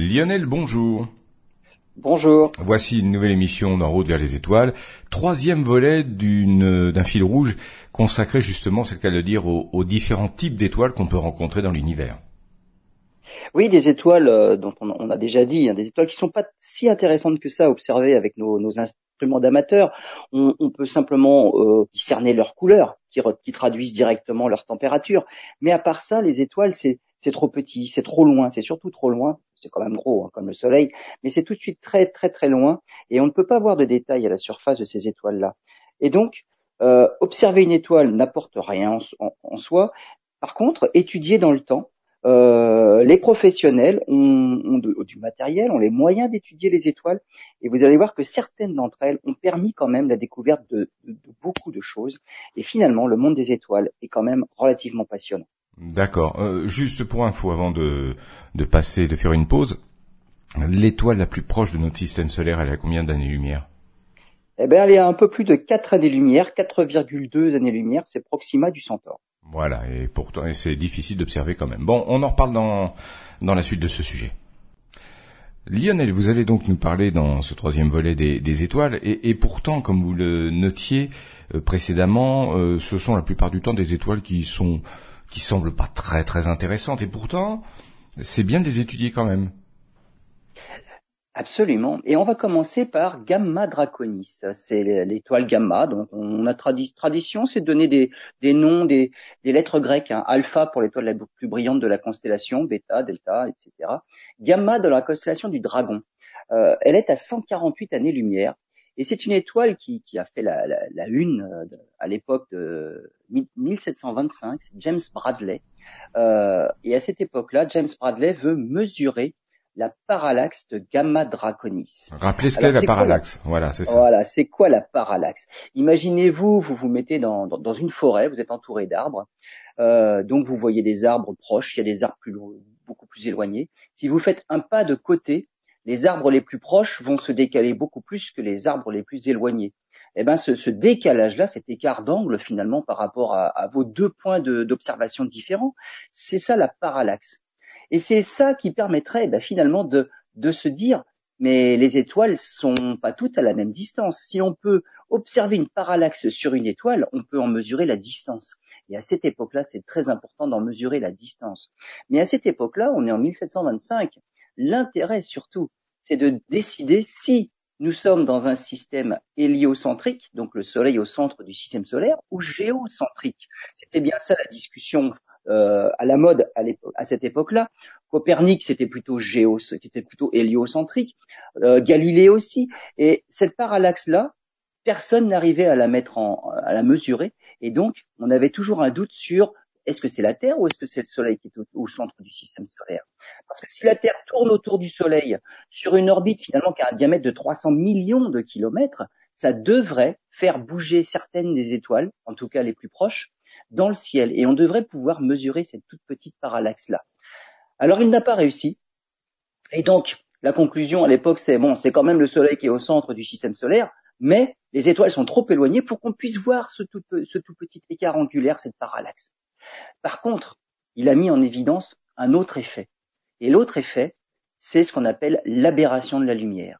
Lionel, bonjour. Bonjour. Voici une nouvelle émission d'En route vers les étoiles, troisième volet d'un fil rouge consacré justement, c'est le cas de dire, aux, différents types d'étoiles qu'on peut rencontrer dans l'univers. Oui, des étoiles euh, dont on, a déjà dit, hein, des étoiles qui sont pas si intéressantes que ça à observer avec nos, instruments d'amateurs. On, peut simplement euh, discerner leurs couleurs, qui, qui traduisent directement leur température. Mais à part ça, les étoiles, c'est trop petit, c'est trop loin, c'est surtout trop loin. C'est quand même gros, hein, comme le Soleil, mais c'est tout de suite très très très loin, et on ne peut pas voir de détails à la surface de ces étoiles-là. Et donc, euh, observer une étoile n'apporte rien en, soi. Par contre, étudier dans le temps, euh, les professionnels ont, du matériel, ont les moyens d'étudier les étoiles, et vous allez voir que certaines d'entre elles ont permis quand même la découverte de beaucoup de choses. Et finalement, le monde des étoiles est quand même relativement passionnant. D'accord. Euh, juste pour info, avant de, de passer, de faire une pause, l'étoile la plus proche de notre système solaire, elle a combien d'années-lumière? Eh bien, elle est à un peu plus de 4 années-lumière, 4,2 années-lumière, c'est Proxima du Centaure. Voilà, et pourtant, c'est difficile d'observer quand même. Bon, on en reparle dans, dans la suite de ce sujet. Lionel, vous allez donc nous parler dans ce troisième volet des, étoiles, et, pourtant, comme vous le notiez euh, précédemment, euh, ce sont la plupart du temps des étoiles qui sont qui semblent pas très très intéressantes, et pourtant, c'est bien de les étudier quand même. Absolument. Et on va commencer par Gamma Draconis. C'est l'étoile Gamma. Donc, on a tradition, c'est de donner des, des noms, des, des, lettres grecques. Hein. Alpha pour l'étoile la plus brillante de la constellation, Beta, Delta, etc. Gamma de la constellation du Dragon. Euh, elle est à 148 années-lumière. Et c'est une étoile qui, qui, a fait la, la, la une euh, à l'époque de 1725, c'est James Bradley. Euh, et à cette époque-là, James Bradley veut mesurer la parallaxe de Gamma Draconis. Rappelez ce qu'est la parallaxe. voilà, c'est ça. Voilà, c'est quoi la parallaxe? Imaginez-vous, vous vous mettez dans, dans, dans, une forêt, vous êtes entouré d'arbres, euh, donc vous voyez des arbres proches, il y a des arbres plus, beaucoup plus éloignés. Si vous faites un pas de côté, les arbres les plus proches vont se décaler beaucoup plus que les arbres les plus éloignés. Eh ben, ce, décalage-là, cet écart d'angle finalement par rapport à, vos deux points d'observation différents, c'est ça la parallaxe. Et c'est ça qui permettrait ben, finalement de, se dire, mais les étoiles sont pas toutes à la même distance. Si on peut observer une parallaxe sur une étoile, on peut en mesurer la distance. Et à cette époque-là, c'est très important d'en mesurer la distance. Mais à cette époque-là, on est en 1725. L'intérêt surtout, c'est de décider si nous sommes dans un système héliocentrique, donc le Soleil au centre du système solaire, ou géocentrique. C'était bien ça la discussion euh, à la mode à, cette époque-là. Copernic, c'était plutôt géo, c'était plutôt héliocentrique. Euh, Galilée aussi. Et cette parallaxe-là, personne n'arrivait à la mettre en, à la mesurer. Et donc, on avait toujours un doute sur est-ce que c'est la Terre ou est-ce que c'est le Soleil qui est au, centre du système solaire? Parce que si la Terre tourne autour du Soleil sur une orbite finalement qui a un diamètre de 300 millions de kilomètres, ça devrait faire bouger certaines des étoiles, en tout cas les plus proches, dans le ciel. Et on devrait pouvoir mesurer cette toute petite parallaxe-là. Alors il n'a pas réussi. Et donc, la conclusion à l'époque, c'est bon, c'est quand même le Soleil qui est au centre du système solaire, mais les étoiles sont trop éloignées pour qu'on puisse voir ce tout, ce tout petit écart angulaire, cette parallaxe. Par contre, il a mis en évidence un autre effet. Et l'autre effet, c'est ce qu'on appelle l'aberration de la lumière.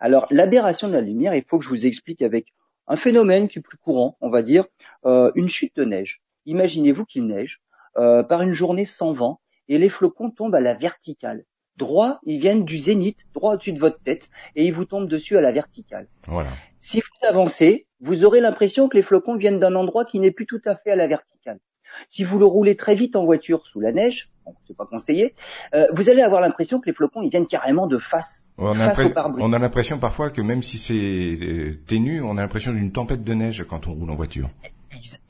Alors, l'aberration de la lumière, il faut que je vous explique avec un phénomène qui est plus courant, on va dire, euh, une chute de neige. Imaginez-vous qu'il neige euh, par une journée sans vent et les flocons tombent à la verticale. Droit, ils viennent du zénith, droit au-dessus de votre tête, et ils vous tombent dessus à la verticale. Voilà. Si vous avancez, vous aurez l'impression que les flocons viennent d'un endroit qui n'est plus tout à fait à la verticale. Si vous le roulez très vite en voiture sous la neige, bon, c'est pas conseillé, euh, vous allez avoir l'impression que les flocons ils viennent carrément de face, on, face a on a l'impression parfois que même si c'est euh, ténu, on a l'impression d'une tempête de neige quand on roule en voiture.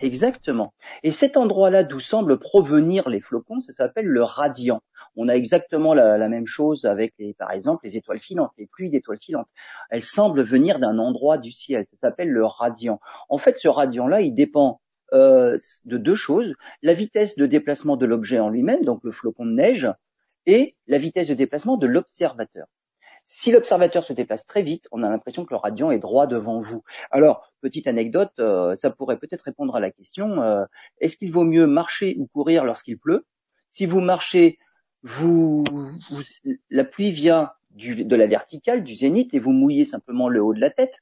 Exactement. Et cet endroit-là d'où semblent provenir les flocons, ça s'appelle le radiant. On a exactement la, la, même chose avec, les, par exemple, les étoiles filantes, les pluies d'étoiles filantes. Elles semblent venir d'un endroit du ciel. Ça s'appelle le radiant. En fait, ce radiant-là, il dépend euh, de deux choses la vitesse de déplacement de l'objet en lui-même, donc le flocon de neige, et la vitesse de déplacement de l'observateur. Si l'observateur se déplace très vite, on a l'impression que le radiant est droit devant vous. Alors, petite anecdote, euh, ça pourrait peut-être répondre à la question euh, est-ce qu'il vaut mieux marcher ou courir lorsqu'il pleut? Si vous marchez vous, la pluie vient de la verticale, du zénith, et vous mouillez simplement le haut de la tête.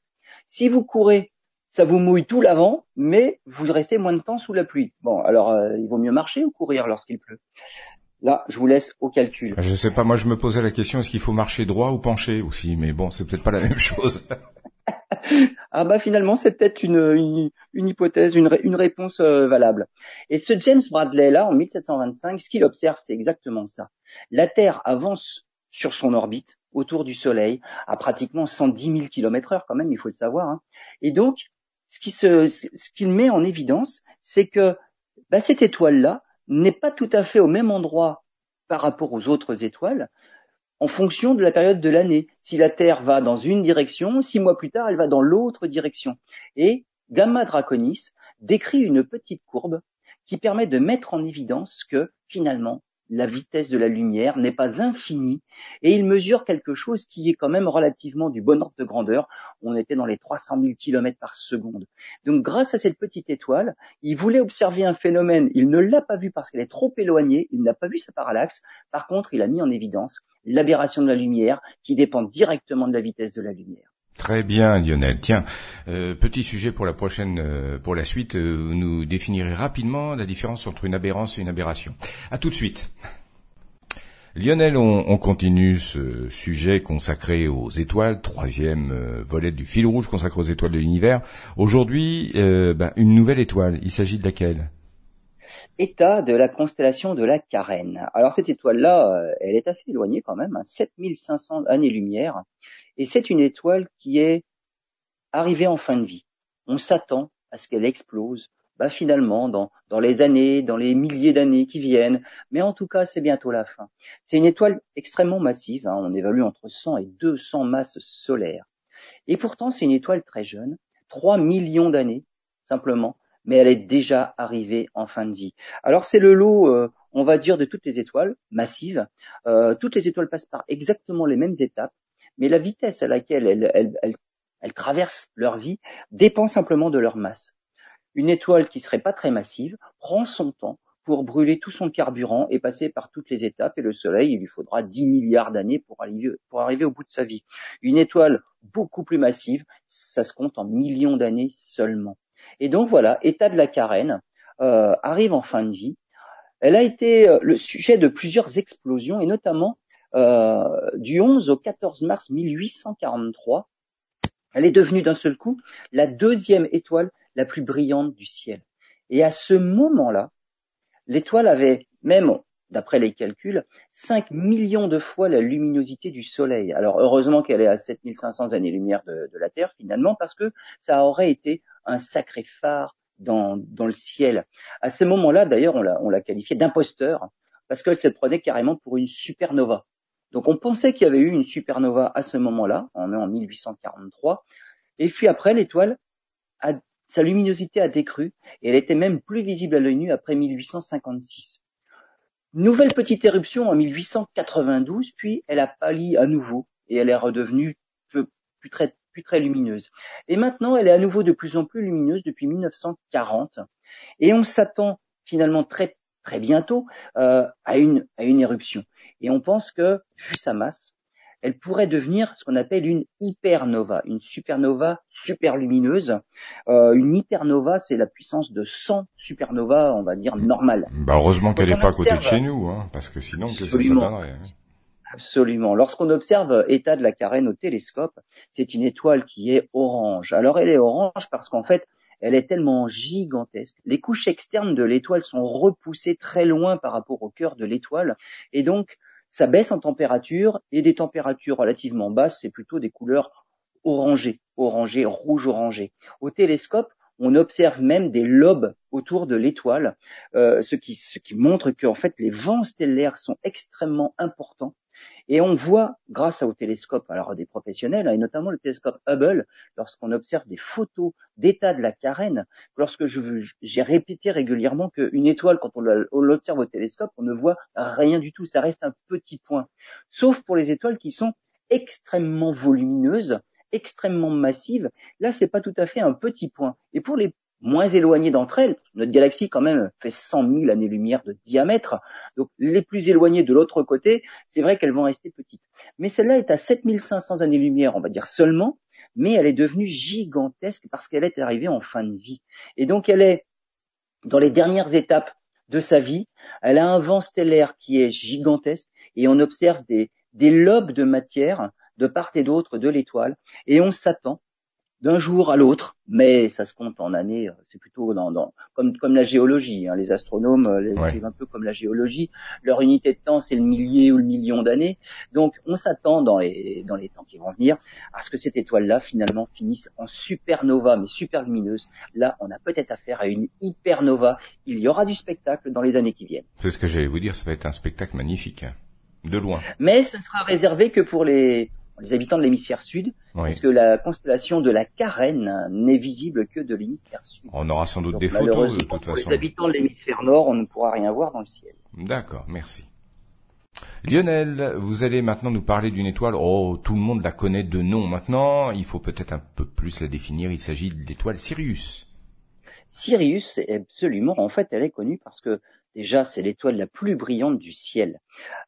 Si vous courez, ça vous mouille tout l'avant, mais vous restez moins de temps sous la pluie. Bon, alors euh, il vaut mieux marcher ou courir lorsqu'il pleut? Là, je vous laisse au calcul. Je sais pas, moi je me posais la question, est-ce qu'il faut marcher droit ou pencher aussi? Mais bon, c'est peut-être pas la même chose. ah bah finalement, c'est peut-être une, une, hypothèse, une, une réponse euh, valable. Et ce James Bradley là, en 1725, ce qu'il observe, c'est exactement ça. La Terre avance sur son orbite autour du Soleil à pratiquement 110 000 km heure quand même, il faut le savoir. Hein. Et donc, ce qui se, ce qu'il met en évidence, c'est que bah, cette étoile-là, n'est pas tout à fait au même endroit par rapport aux autres étoiles en fonction de la période de l'année. Si la Terre va dans une direction, six mois plus tard, elle va dans l'autre direction. Et Gamma Draconis décrit une petite courbe qui permet de mettre en évidence que finalement, la vitesse de la lumière n'est pas infinie et il mesure quelque chose qui est quand même relativement du bon ordre de grandeur. On était dans les 300 000 km par seconde. Donc grâce à cette petite étoile, il voulait observer un phénomène. Il ne l'a pas vu parce qu'elle est trop éloignée. Il n'a pas vu sa parallaxe. Par contre, il a mis en évidence l'aberration de la lumière qui dépend directement de la vitesse de la lumière. Très bien, Lionel. Tiens, euh, petit sujet pour la prochaine, euh, pour la suite. Euh, nous définirez rapidement la différence entre une aberrance et une aberration. À tout de suite. Lionel, on, continue ce sujet consacré aux étoiles, troisième volet du fil rouge consacré aux étoiles de l'univers. Aujourd'hui, ben, une nouvelle étoile. Il s'agit de laquelle? État de la constellation de la Carène. Alors cette étoile-là, elle est assez éloignée quand même, hein, 7500 années-lumière. Et c'est une étoile qui est arrivée en fin de vie. On s'attend à ce qu'elle explose, bah finalement dans, dans les années, dans les milliers d'années qui viennent, mais en tout cas c'est bientôt la fin. C'est une étoile extrêmement massive, hein. on évalue entre 100 et 200 masses solaires. Et pourtant c'est une étoile très jeune, 3 millions d'années simplement, mais elle est déjà arrivée en fin de vie. Alors c'est le lot, euh, on va dire, de toutes les étoiles massives. Euh, toutes les étoiles passent par exactement les mêmes étapes mais la vitesse à laquelle elles, traversent leur vie dépend simplement de leur masse. Une étoile qui serait pas très massive prend son temps pour brûler tout son carburant et passer par toutes les étapes et le Soleil, il lui faudra 10 milliards d'années pour arriver, au bout de sa vie. Une étoile beaucoup plus massive, ça se compte en millions d'années seulement. Et donc voilà, état de la carène euh, arrive en fin de vie. Elle a été euh, le sujet de plusieurs explosions et notamment du 11 au 14 mars 1843, elle est devenue d'un seul coup la deuxième étoile la plus brillante du ciel. Et à ce moment-là, l'étoile avait même, d'après les calculs, 5 millions de fois la luminosité du Soleil. Alors heureusement qu'elle est à 7500 années-lumière de, la Terre finalement, parce que ça aurait été un sacré phare dans, dans le ciel. À ce moment-là, d'ailleurs, on l'a qualifié d'imposteur, parce qu'elle se prenait carrément pour une supernova. Donc on pensait qu'il y avait eu une supernova à ce moment-là, on est en 1843, et puis après l'étoile, sa luminosité a décru, et elle était même plus visible à l'œil nu après 1856. Nouvelle petite éruption en 1892, puis elle a pâli à nouveau, et elle est redevenue plus, très, plus très lumineuse. Et maintenant, elle est à nouveau de plus en plus lumineuse depuis 1940, et on s'attend finalement très très bientôt euh, à une à une éruption. Et on pense que, vu sa masse, elle pourrait devenir ce qu'on appelle une hypernova, une supernova super lumineuse. Euh, une hypernova, c'est la puissance de 100 supernovas, on va dire, normales. Bah heureusement qu'elle n'est pas à côté de chez nous, hein, parce que sinon, qu'est-ce que ça donnerait hein Absolument. Lorsqu'on observe état de la carène au télescope, c'est une étoile qui est orange. Alors elle est orange parce qu'en fait, elle est tellement gigantesque. Les couches externes de l'étoile sont repoussées très loin par rapport au cœur de l'étoile, et donc ça baisse en température, et des températures relativement basses, c'est plutôt des couleurs orangées, orangées, rouge-orangé. Au télescope, on observe même des lobes autour de l'étoile, euh, ce, qui, ce qui montre qu'en fait les vents stellaires sont extrêmement importants et on voit, grâce au télescope, alors des professionnels, hein, et notamment le télescope Hubble, lorsqu'on observe des photos d'état de la carène, lorsque j'ai répété régulièrement qu'une étoile, quand on l'observe au télescope, on ne voit rien du tout, ça reste un petit point. Sauf pour les étoiles qui sont extrêmement volumineuses, extrêmement massives. Là, c'est pas tout à fait un petit point. Et pour les moins éloignées d'entre elles. Notre galaxie, quand même, fait 100 000 années-lumière de diamètre. Donc, les plus éloignées de l'autre côté, c'est vrai qu'elles vont rester petites. Mais celle-là est à 7500 années-lumière, on va dire seulement, mais elle est devenue gigantesque parce qu'elle est arrivée en fin de vie. Et donc, elle est dans les dernières étapes de sa vie. Elle a un vent stellaire qui est gigantesque et on observe des, des lobes de matière de part et d'autre de l'étoile et on s'attend d'un jour à l'autre, mais ça se compte en années, c'est plutôt dans, dans, comme, comme la géologie. Hein. Les astronomes euh, c'est un peu comme la géologie. Leur unité de temps, c'est le millier ou le million d'années. Donc, on s'attend dans les, dans les temps qui vont venir à ce que cette étoile-là, finalement, finisse en supernova, mais super lumineuse. Là, on a peut-être affaire à une hypernova. Il y aura du spectacle dans les années qui viennent. C'est ce que j'allais vous dire, ça va être un spectacle magnifique, hein. de loin. Mais ce sera réservé que pour les, les habitants de l'hémisphère sud, parce que la constellation de la Carène n'est visible que de l'hémisphère sud. On aura sans doute des photos de toute façon. Pour les habitants de l'hémisphère nord, on ne pourra rien voir dans le ciel. D'accord, merci. Lionel, vous allez maintenant nous parler d'une étoile. Oh, tout le monde la connaît de nom maintenant. Il faut peut-être un peu plus la définir. Il s'agit de l'étoile Sirius. Sirius, absolument. En fait, elle est connue parce que Déjà, c'est l'étoile la plus brillante du ciel.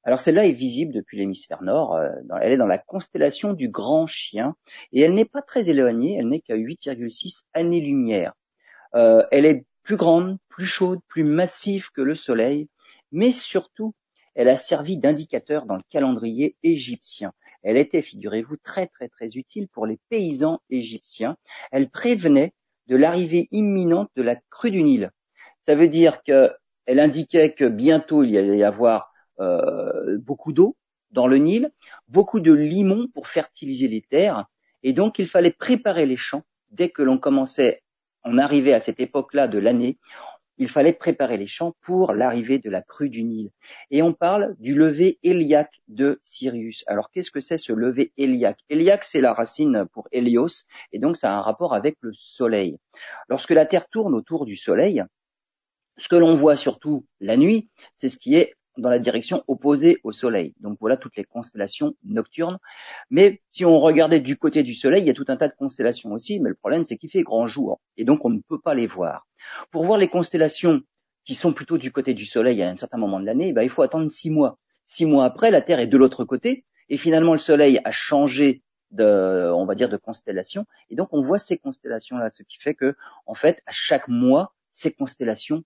Alors celle-là est visible depuis l'hémisphère nord. Euh, elle est dans la constellation du Grand Chien et elle n'est pas très éloignée. Elle n'est qu'à 8,6 années-lumière. Euh, elle est plus grande, plus chaude, plus massive que le Soleil, mais surtout, elle a servi d'indicateur dans le calendrier égyptien. Elle était, figurez-vous, très très très utile pour les paysans égyptiens. Elle prévenait de l'arrivée imminente de la crue du Nil. Ça veut dire que elle indiquait que bientôt il y allait y avoir euh, beaucoup d'eau dans le Nil, beaucoup de limon pour fertiliser les terres, et donc il fallait préparer les champs dès que l'on commençait, on arrivait à cette époque-là de l'année, il fallait préparer les champs pour l'arrivée de la crue du Nil. Et on parle du lever héliaque de Sirius. Alors qu'est-ce que c'est ce lever héliaque Héliaque, c'est la racine pour Hélios, et donc ça a un rapport avec le Soleil. Lorsque la Terre tourne autour du Soleil, ce que l'on voit surtout la nuit, c'est ce qui est dans la direction opposée au Soleil. Donc voilà toutes les constellations nocturnes. Mais si on regardait du côté du Soleil, il y a tout un tas de constellations aussi, mais le problème c'est qu'il fait grand jour, et donc on ne peut pas les voir. Pour voir les constellations qui sont plutôt du côté du Soleil à un certain moment de l'année, ben, il faut attendre six mois. Six mois après, la Terre est de l'autre côté, et finalement le Soleil a changé de, on va dire, de constellation, et donc on voit ces constellations-là, ce qui fait que, en fait, à chaque mois, ces constellations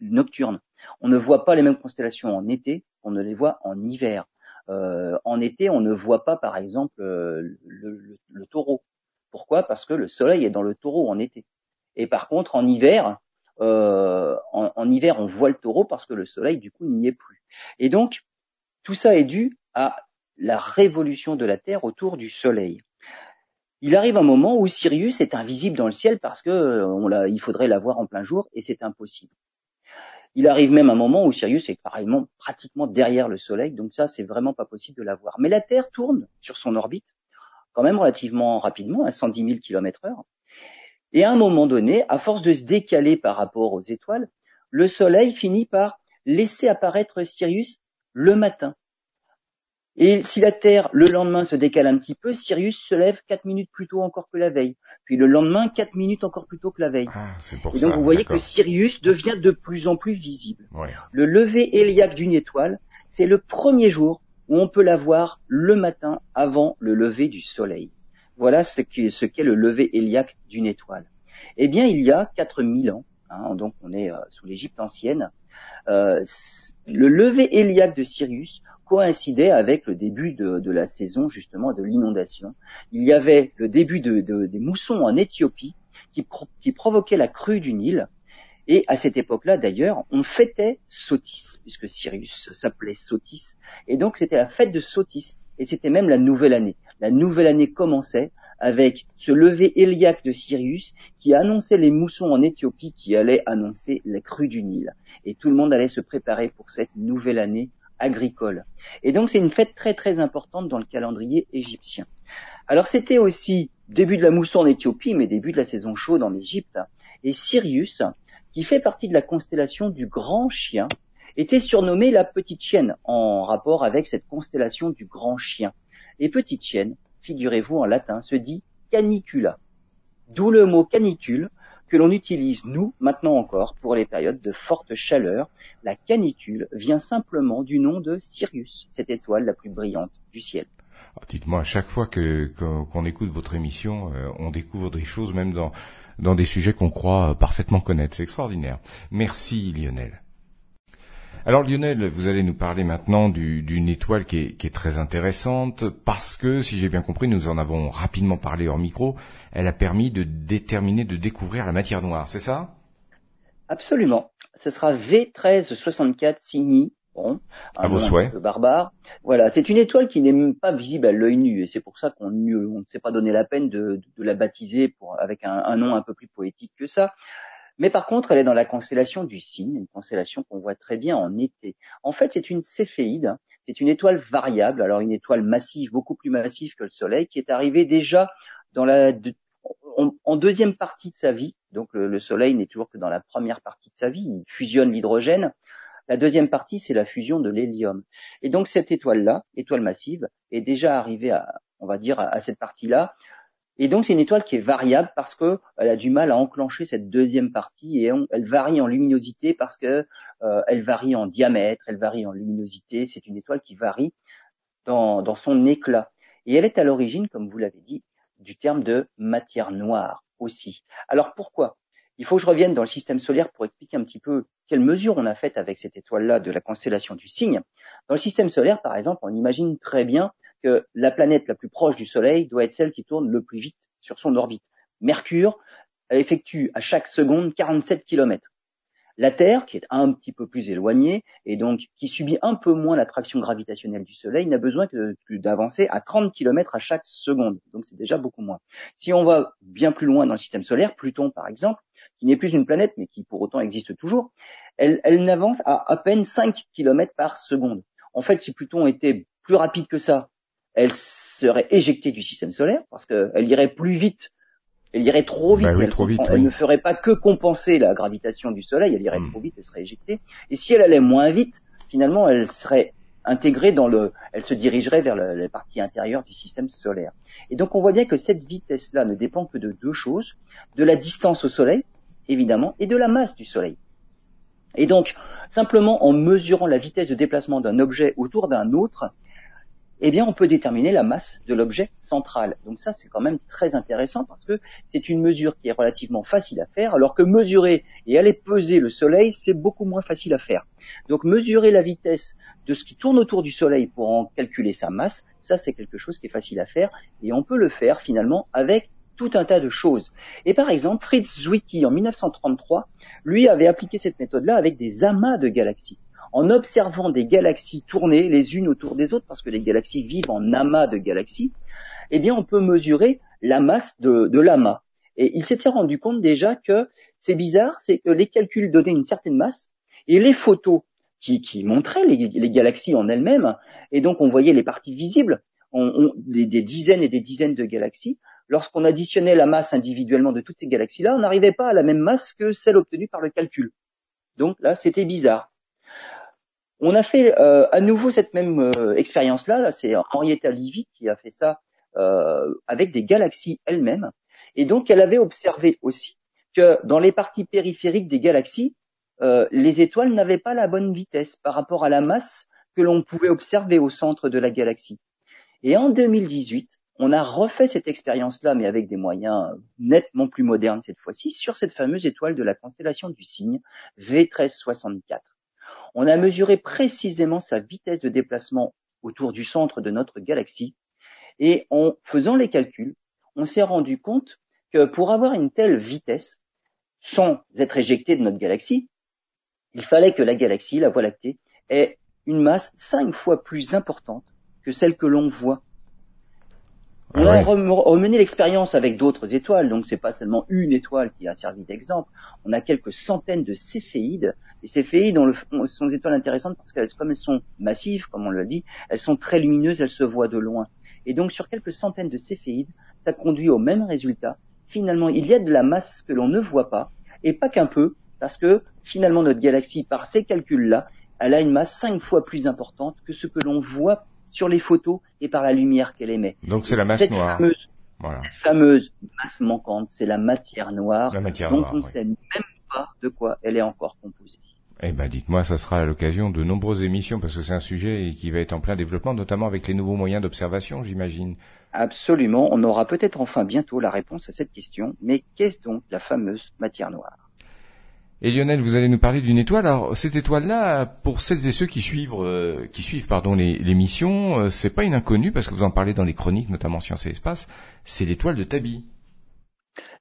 nocturne. On ne voit pas les mêmes constellations en été qu'on ne les voit en hiver. Euh, en été, on ne voit pas, par exemple, euh, le, taureau. Pourquoi? Parce que le soleil est dans le taureau en été. Et par contre, en hiver, euh, en, hiver, on voit le taureau parce que le soleil, du coup, n'y est plus. Et donc, tout ça est dû à la révolution de la Terre autour du soleil. Il arrive un moment où Sirius est invisible dans le ciel parce que on il faudrait la voir en plein jour et c'est impossible. Il arrive même un moment où Sirius est pareillement pratiquement derrière le Soleil, donc ça c'est vraiment pas possible de la voir. Mais la Terre tourne sur son orbite quand même relativement rapidement, à 110 000 km heure. Et à un moment donné, à force de se décaler par rapport aux étoiles, le Soleil finit par laisser apparaître Sirius le matin. Et si la Terre, le lendemain, se décale un petit peu, Sirius se lève quatre minutes plus tôt encore que la veille. Puis le lendemain, quatre minutes encore plus tôt que la veille. Ah, pour et donc vous voyez que Sirius devient de plus en plus visible. Le lever héliaque d'une étoile, c'est le premier jour où on peut la voir le matin avant le lever du soleil. Voilà ce qu'est ce le lever héliaque d'une étoile. Eh bien, il y a 4000 ans, hein, donc on est euh, sous l'Égypte ancienne, euh, le lever héliaque de Sirius coïncidait avec le début de, la saison justement de l'inondation. Il y avait le début des moussons en Éthiopie qui, qui provoquaient la crue du Nil. Et à cette époque-là, d'ailleurs, on fêtait Sotis, puisque Sirius s'appelait Sotis. Et donc, c'était la fête de Sotis. Et c'était même la nouvelle année. La nouvelle année commençait avec ce lever héliaque de Sirius qui annonçait les moussons en Éthiopie qui allaient annoncer la crue du Nil. Et tout le monde allait se préparer pour cette nouvelle année agricole. Et donc c'est une fête très très importante dans le calendrier égyptien. Alors c'était aussi début de la mousson en Éthiopie, mais début de la saison chaude en Égypte. Et Sirius, qui fait partie de la constellation du grand chien, était surnommé la petite chienne en rapport avec cette constellation du grand chien. Et petite chienne, figurez-vous en latin, se dit canicula. D'où le mot canicule, que l'on utilise, nous, maintenant encore, pour les périodes de forte chaleur. La canicule vient simplement du nom de Sirius, cette étoile la plus brillante du ciel. Dites-moi, à chaque fois que qu'on écoute votre émission, euh, on découvre des choses, même dans dans des sujets qu'on croit parfaitement connaître. C'est extraordinaire. Merci Lionel. Alors Lionel, vous allez nous parler maintenant d'une étoile qui est, qui est, très intéressante parce que, si j'ai bien compris, nous en avons rapidement parlé hors micro, elle a permis de déterminer, de découvrir la matière noire, c'est ça? Absolument. Ce sera V1364 Cygni. Bon, un à vos souhaits. barbare. Voilà, c'est une étoile qui n'est même pas visible à l'œil nu, et c'est pour ça qu'on ne s'est pas donné la peine de, de la baptiser pour, avec un, un nom un peu plus poétique que ça. Mais par contre, elle est dans la constellation du Cygne, une constellation qu'on voit très bien en été. En fait, c'est une céphéide, c'est une étoile variable, alors une étoile massive, beaucoup plus massive que le Soleil, qui est arrivée déjà dans la en, deuxième partie de sa vie. Donc le, Soleil n'est toujours que dans la première partie de sa vie, il fusionne l'hydrogène. La deuxième partie, c'est la fusion de l'hélium. Et donc cette étoile-là, étoile massive, est déjà arrivée à, on va dire, à cette partie-là et donc c'est une étoile qui est variable parce que elle a du mal à enclencher cette deuxième partie et elle varie en luminosité parce que euh, varie en diamètre, elle varie en luminosité. C'est une étoile qui varie dans, dans son éclat. Et elle est à l'origine, comme vous l'avez dit, du terme de matière noire aussi. Alors pourquoi? Il faut que je revienne dans le système solaire pour expliquer un petit peu quelles mesures on a faites avec cette étoile-là de la constellation du Cygne. Dans le système solaire, par exemple, on imagine très bien que la planète la plus proche du Soleil doit être celle qui tourne le plus vite sur son orbite. Mercure effectue à chaque seconde 47 km. La Terre, qui est un petit peu plus éloignée et donc qui subit un peu moins l'attraction gravitationnelle du Soleil, n'a besoin que d'avancer à 30 km à chaque seconde. Donc c'est déjà beaucoup moins. Si on va bien plus loin dans le système solaire, Pluton par exemple, qui n'est plus une planète mais qui pour autant existe toujours, elle, elle n'avance à à peine 5 km par seconde. En fait, si Pluton était plus rapide que ça, elle serait éjectée du système solaire parce qu'elle irait plus vite, elle irait trop vite, bah elle, ne ferait pas que compenser la gravitation du Soleil, elle irait hmm. trop vite, elle serait éjectée. Et si elle allait moins vite, finalement, elle serait intégrée dans le, elle se dirigerait vers la, partie intérieure du système solaire. Et donc on voit bien que cette vitesse-là ne dépend que de deux choses, de la distance au Soleil, évidemment, et de la masse du Soleil. Et donc, simplement en mesurant la vitesse de déplacement d'un objet autour d'un autre, eh bien, on peut déterminer la masse de l'objet central. Donc ça, c'est quand même très intéressant parce que c'est une mesure qui est relativement facile à faire, alors que mesurer et aller peser le Soleil, c'est beaucoup moins facile à faire. Donc mesurer la vitesse de ce qui tourne autour du Soleil pour en calculer sa masse, ça c'est quelque chose qui est facile à faire et on peut le faire finalement avec tout un tas de choses. Et par exemple, Fritz Zwicky en 1933, lui avait appliqué cette méthode-là avec des amas de galaxies en observant des galaxies tourner les unes autour des autres, parce que les galaxies vivent en amas de galaxies, eh bien on peut mesurer la masse de, l'amas. Et il s'était rendu compte déjà que c'est bizarre, c'est que les calculs donnaient une certaine masse, et les photos qui, montraient les, galaxies en elles-mêmes, et donc on voyait les parties visibles, des, dizaines et des dizaines de galaxies, lorsqu'on additionnait la masse individuellement de toutes ces galaxies-là, on n'arrivait pas à la même masse que celle obtenue par le calcul. Donc là, c'était bizarre. On a fait euh, à nouveau cette même euh, expérience-là. Là, c'est Henrietta Levy qui a fait ça euh, avec des galaxies elles-mêmes. Et donc, elle avait observé aussi que dans les parties périphériques des galaxies, les étoiles n'avaient pas la bonne vitesse par rapport à la masse que l'on pouvait observer au centre de la galaxie. Et en 2018, on a refait cette expérience-là, mais avec des moyens nettement plus modernes cette fois-ci, sur cette fameuse étoile de la constellation du Cygne, V1364 on a mesuré précisément sa vitesse de déplacement autour du centre de notre galaxie, et en faisant les calculs, on s'est rendu compte que pour avoir une telle vitesse, sans être éjecté de notre galaxie, il fallait que la galaxie, la Voie lactée, ait une masse cinq fois plus importante que celle que l'on voit. On a remené l'expérience avec d'autres étoiles, donc c'est pas seulement une étoile qui a servi d'exemple. On a quelques centaines de céphéides ces fées sont des étoiles intéressantes parce qu'elles, comme elles sont massives, comme on l'a dit, elles sont très lumineuses, elles se voient de loin. Et donc sur quelques centaines de céphéides, ça conduit au même résultat. Finalement, il y a de la masse que l'on ne voit pas, et pas qu'un peu, parce que finalement notre galaxie, par ces calculs-là, elle a une masse cinq fois plus importante que ce que l'on voit sur les photos et par la lumière qu'elle émet. Donc c'est la masse noire. Voilà. Cette fameuse masse manquante, c'est la matière noire, la matière dont on ne sait même pas de quoi elle est encore composée. Eh ben, dites-moi, ça sera l'occasion de nombreuses émissions parce que c'est un sujet qui va être en plein développement, notamment avec les nouveaux moyens d'observation, j'imagine. Absolument. On aura peut-être enfin bientôt la réponse à cette question. Mais qu'est-ce donc la fameuse matière noire? Et Lionel, vous allez nous parler d'une étoile. Alors cette étoile-là, pour celles et ceux qui suivent, euh, qui suivent pardon l'émission, euh, c'est pas une inconnue parce que vous en parlez dans les chroniques, notamment Sciences et Espace. C'est l'étoile de Tabi.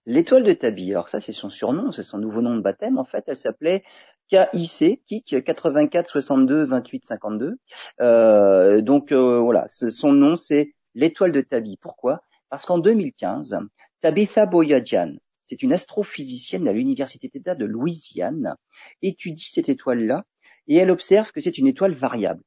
L'étoile de Tabi. Alors ça, c'est son surnom, c'est son nouveau nom de baptême. En fait, elle s'appelait KIC, KIC 84 62 28 52. Euh, donc euh, voilà, son nom c'est l'étoile de Tabi. Pourquoi? Parce qu'en 2015, Tabitha Boyadjian, c'est une astrophysicienne à l'université d'État de Louisiane, étudie cette étoile-là et elle observe que c'est une étoile variable.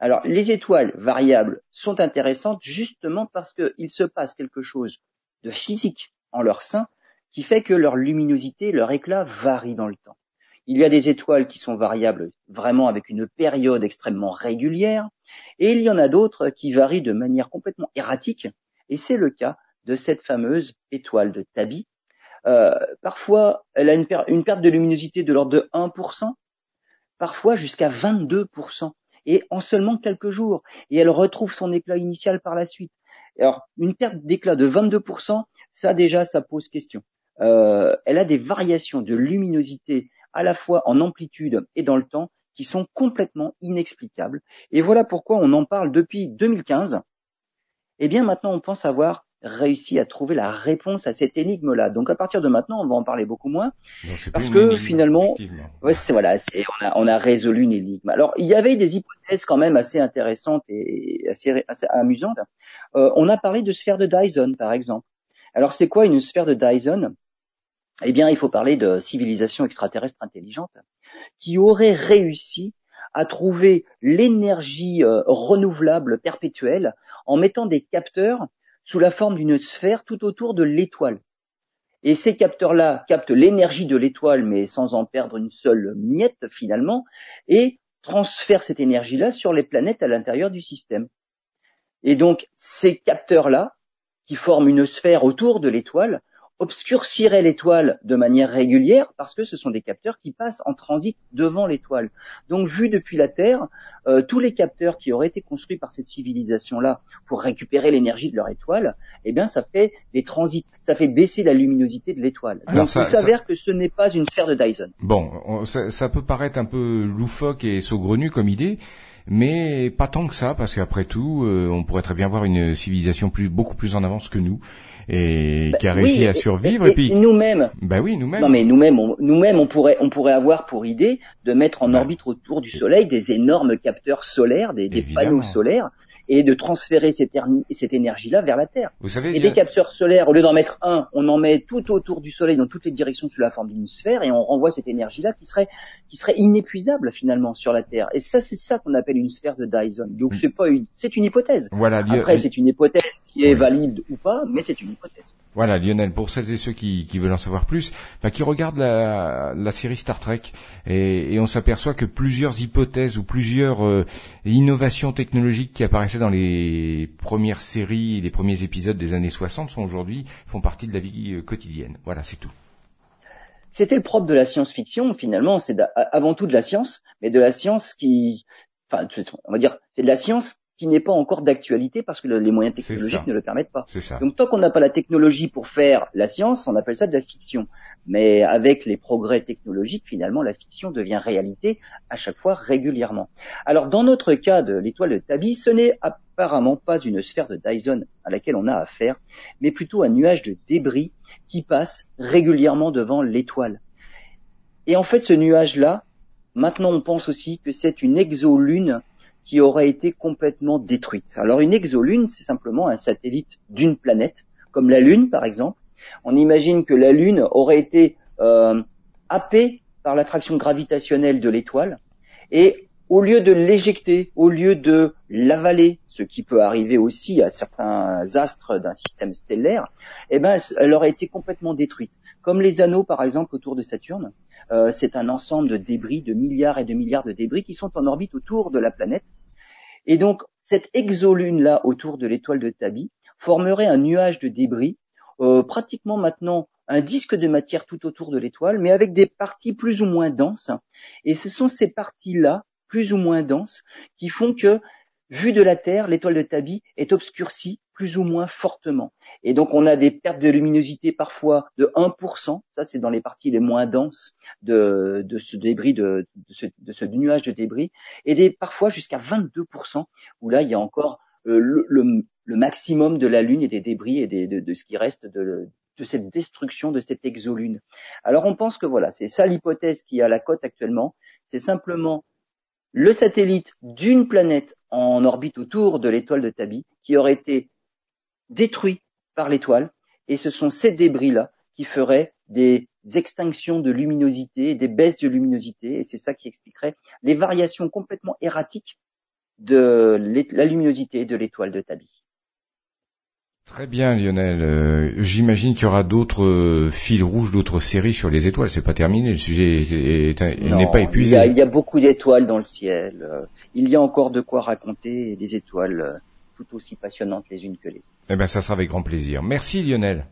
Alors, les étoiles variables sont intéressantes justement parce qu'il se passe quelque chose de physique en leur sein qui fait que leur luminosité, leur éclat varie dans le temps. Il y a des étoiles qui sont variables vraiment avec une période extrêmement régulière, et il y en a d'autres qui varient de manière complètement erratique, et c'est le cas de cette fameuse étoile de Tabi, euh, parfois, elle a une, perte de luminosité de l'ordre de 1%, parfois jusqu'à 22%, et en seulement quelques jours. Et elle retrouve son éclat initial par la suite. Alors, une perte d'éclat de 22%, ça déjà, ça pose question. Euh, elle a des variations de luminosité à la fois en amplitude et dans le temps qui sont complètement inexplicables. Et voilà pourquoi on en parle depuis 2015. Eh bien, maintenant, on pense avoir réussi à trouver la réponse à cette énigme-là. Donc à partir de maintenant, on va en parler beaucoup moins, parce que finalement, ouais, c'est voilà, c'est on a on a résolu une énigme. Alors il y avait des hypothèses quand même assez intéressantes et assez, assez amusantes. Euh, on a parlé de sphère de Dyson, par exemple. Alors c'est quoi une sphère de Dyson? Eh bien, il faut parler de civilisation extraterrestre intelligente qui aurait réussi à trouver l'énergie euh, renouvelable perpétuelle en mettant des capteurs sous la forme d'une sphère tout autour de l'étoile. Et ces capteurs-là captent l'énergie de l'étoile, mais sans en perdre une seule miette finalement, et transfèrent cette énergie-là sur les planètes à l'intérieur du système. Et donc, ces capteurs-là, qui forment une sphère autour de l'étoile, obscurcirait l'étoile de manière régulière parce que ce sont des capteurs qui passent en transit devant l'étoile. Donc vu depuis la Terre, euh, tous les capteurs qui auraient été construits par cette civilisation-là pour récupérer l'énergie de leur étoile, eh bien ça fait des transits, ça fait baisser la luminosité de l'étoile. Donc il s'avère que ce n'est pas une sphère de Dyson. Bon, ça, ça peut paraître un peu loufoque et saugrenu comme idée, mais pas tant que ça, parce qu'après tout, euh, on pourrait très bien voir une civilisation plus, beaucoup plus en avance que nous, et bah, qui a réussi à survivre. Et, puis nous-mêmes. Bah oui, nous-mêmes. Non, mais nous-mêmes, nous-mêmes, on pourrait, on pourrait avoir pour idée de mettre en bah. orbite autour du Soleil des énormes capteurs solaires, des, des panneaux solaires, et de transférer cette, cette énergie-là vers la Terre. Vous savez, et des capteurs solaires, au lieu d'en mettre un, on en met tout autour du Soleil dans toutes les directions sous la forme d'une sphère et on renvoie cette énergie-là qui serait qui serait inépuisable finalement sur la Terre. Et ça, c'est ça qu'on appelle une sphère de Dyson. Donc mm. c'est pas une, c'est une hypothèse. Voilà. Après, c'est une hypothèse qui est valide ou pas, mais c'est une hypothèse. Voilà, Lionel, pour celles et ceux qui, veulent en savoir plus, bah, qui regardent la, série Star Trek, et, on s'aperçoit que plusieurs hypothèses ou plusieurs euh, innovations technologiques qui apparaissaient dans les premières séries, les premiers épisodes des années 60 sont aujourd'hui, font partie de la vie euh, quotidienne. Voilà, c'est tout. C'était le propre de la science-fiction, finalement, c'est avant tout de la science, mais de la science qui, enfin, on va dire, c'est de la science qui n'est pas encore d'actualité parce que les moyens technologiques ne le permettent pas. Donc tant qu'on n'a pas la technologie pour faire la science, on appelle ça de la fiction. Mais avec les progrès technologiques, finalement, la fiction devient réalité à chaque fois régulièrement. Alors dans notre cas de l'étoile de Tabi, ce n'est apparemment pas une sphère de Dyson à laquelle on a affaire, mais plutôt un nuage de débris qui passe régulièrement devant l'étoile. Et en fait, ce nuage-là, maintenant on pense aussi que c'est une exolune qui aurait été complètement détruite. Alors une exolune, c'est simplement un satellite d'une planète, comme la Lune par exemple. On imagine que la Lune aurait été euh, happée par l'attraction gravitationnelle de l'étoile, et au lieu de l'éjecter, au lieu de l'avaler, ce qui peut arriver aussi à certains astres d'un système stellaire, eh ben, elle aurait été complètement détruite. Comme les anneaux, par exemple, autour de Saturne, euh, c'est un ensemble de débris, de milliards et de milliards de débris qui sont en orbite autour de la planète. Et donc, cette exolune-là autour de l'étoile de Tabi formerait un nuage de débris, euh, pratiquement maintenant un disque de matière tout autour de l'étoile, mais avec des parties plus ou moins denses. Et ce sont ces parties-là, plus ou moins denses, qui font que, vu de la Terre, l'étoile de Tabi est obscurcie plus ou moins fortement. Et donc on a des pertes de luminosité parfois de 1%, ça c'est dans les parties les moins denses de, ce débris, de, ce, nuage de débris, et des parfois jusqu'à 22%, où là il y a encore euh, le, maximum de la Lune et des débris et de, ce qui reste de, de cette destruction de cette exolune. Alors on pense que voilà, c'est ça l'hypothèse qui à la cote actuellement, c'est simplement le satellite d'une planète en orbite autour de l'étoile de Tabi qui aurait été détruit par l'étoile, et ce sont ces débris-là qui feraient des extinctions de luminosité, des baisses de luminosité, et c'est ça qui expliquerait les variations complètement erratiques de la luminosité de l'étoile de Tabi. Très bien Lionel, euh, j'imagine qu'il y aura d'autres euh, fils rouges, d'autres séries sur les étoiles, c'est pas terminé, le sujet n'est pas épuisé. Il y, a, beaucoup d'étoiles dans le ciel, euh, il y a encore de quoi raconter des étoiles tout aussi passionnantes les unes que les autres. Eh bien, ça sera avec grand plaisir. Merci Lionel.